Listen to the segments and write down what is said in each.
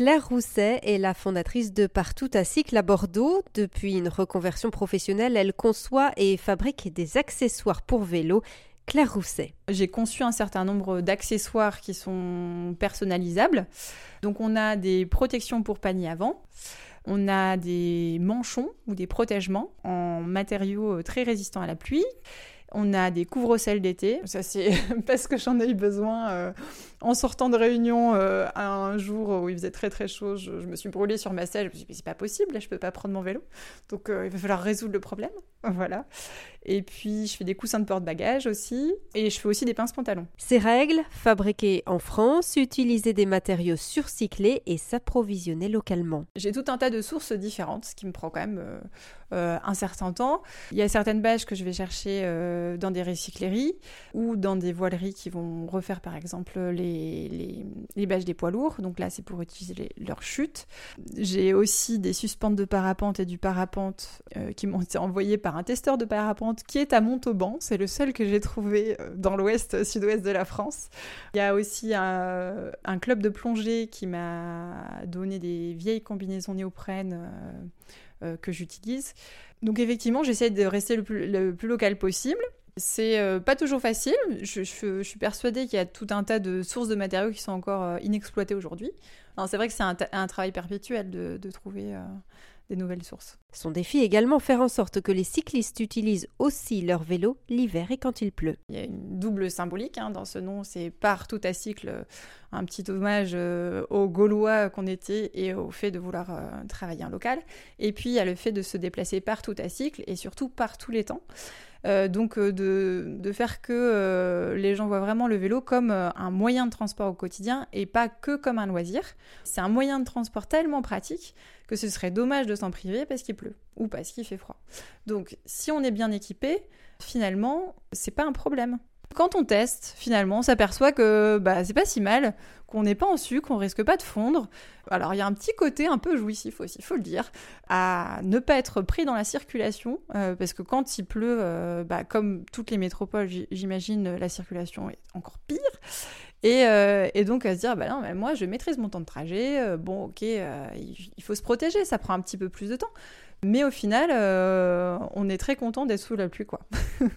Claire Rousset est la fondatrice de Partout à Cycle à Bordeaux. Depuis une reconversion professionnelle, elle conçoit et fabrique des accessoires pour vélo. Claire Rousset. J'ai conçu un certain nombre d'accessoires qui sont personnalisables. Donc on a des protections pour panier avant. On a des manchons ou des protègements en matériaux très résistants à la pluie. On a des couvre-sels d'été. Ça, c'est parce que j'en ai eu besoin euh, en sortant de réunion euh, un jour où il faisait très très chaud. Je, me suis brûlée sur ma selle. Je me suis dit, c'est pas possible, là, je peux pas prendre mon vélo. Donc, euh, il va falloir résoudre le problème. Voilà. Et puis, je fais des coussins de porte-bagages aussi. Et je fais aussi des pinces pantalons. Ces règles, fabriquées en France, utiliser des matériaux surcyclés et s'approvisionner localement. J'ai tout un tas de sources différentes, ce qui me prend quand même un certain temps. Il y a certaines bâches que je vais chercher euh, dans des recycleries ou dans des voileries qui vont refaire par exemple les, les, les bâches des poids lourds. Donc là, c'est pour utiliser leur chute. J'ai aussi des suspentes de parapente et du parapente euh, qui m'ont été envoyées par un testeur de parapente qui est à Montauban. C'est le seul que j'ai trouvé euh, dans l'ouest, sud-ouest de la France. Il y a aussi un, un club de plongée qui m'a donné des vieilles combinaisons néoprène. que j'utilise. Donc effectivement, j'essaie de rester le plus, local possible. C'est euh, pas toujours facile. Je, suis persuadée qu'il y a tout un tas de sources de matériaux qui sont encore euh, inexploitées aujourd'hui. C'est vrai que c'est un, travail perpétuel de, trouver euh, des nouvelles sources. Son défi est également faire en sorte que les cyclistes utilisent aussi leur vélo l'hiver et quand il pleut. Il y a une double symbolique hein, dans ce nom, c'est partout à cycle, un petit hommage euh, aux Gaulois qu'on était et au fait de vouloir euh, travailler en local. Et puis il y a le fait de se déplacer partout à cycle et surtout par tous les temps. Euh, donc de, de, faire que les gens voient vraiment le vélo comme un moyen de transport au quotidien et pas que comme un loisir. C'est un moyen de transport tellement pratique que ce serait dommage de s'en priver parce qu'il pleut ou parce qu'il fait froid. Donc si on est bien équipé, finalement, c'est pas un problème. Quand on teste, finalement, on s'aperçoit que bah, c'est pas si mal, qu'on n'est pas en sucre, qu'on risque pas de fondre. Alors il y a un petit côté un peu jouissif aussi, il faut le dire, à ne pas être pris dans la circulation, euh, parce que quand il pleut, euh, bah, comme toutes les métropoles, j'imagine, la circulation est encore pire. Et, euh, donc à se dire, bah non, mais moi je maîtrise mon temps de trajet, bon ok, il faut se protéger, ça prend un petit peu plus de temps. Mais au final, on est très content d'être sous la pluie, quoi.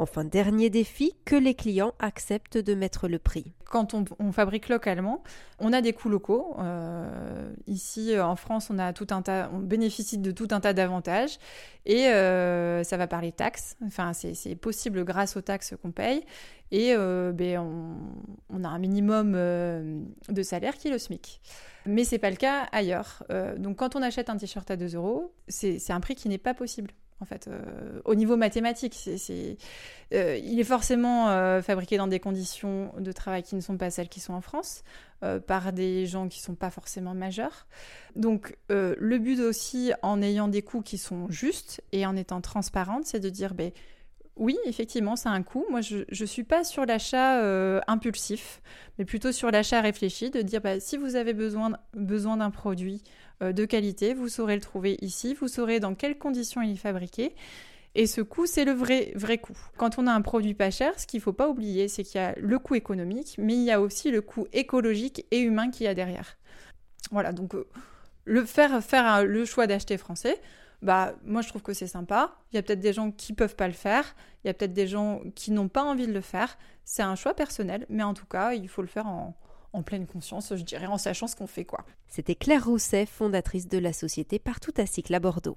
Enfin, dernier défi, que les clients acceptent de mettre le prix. Quand on, fabrique localement, on a des coûts locaux. Euh, ici, en France, on, a tout un tas, on bénéficie de tout un tas d'avantages. Et euh, ça va par les taxes. Enfin, c'est possible grâce aux taxes qu'on paye. Et euh, ben, on, a un minimum de salaire qui est le SMIC. Mais c'est pas le cas ailleurs. donc, quand on achète un t-shirt à 2 euros, c'est un prix qui n'est pas possible en fait, euh, au niveau mathématique. Euh, il est forcément euh, fabriqué dans des conditions de travail qui ne sont pas celles qui sont en France, par des gens qui ne sont pas forcément majeurs. Donc, le but aussi, en ayant des coûts qui sont justes et en étant transparente, c'est de dire, ben, oui, effectivement, ça a un coût. Moi, je ne suis pas sur l'achat impulsif, mais plutôt sur l'achat réfléchi, de dire bah, si vous avez besoin, besoin d'un produit euh, de qualité, vous saurez le trouver ici, vous saurez dans quelles conditions il est fabriqué. Et ce coût, c'est le vrai, vrai coût. Quand on a un produit pas cher, ce qu'il ne faut pas oublier, c'est qu'il y a le coût économique, mais il y a aussi le coût écologique et humain qu'il y a derrière. Voilà, donc euh, le faire, faire le choix d'acheter français, bah moi je trouve que c'est sympa. Il y a peut-être des gens qui peuvent pas le faire, il y a peut-être des gens qui n'ont pas envie de le faire. C'est un choix personnel, mais en tout cas, il faut le faire en, en pleine conscience, je dirais, en sachant ce qu'on fait quoi. C'était Claire Rousset, fondatrice de la société Partout à Cycle à Bordeaux.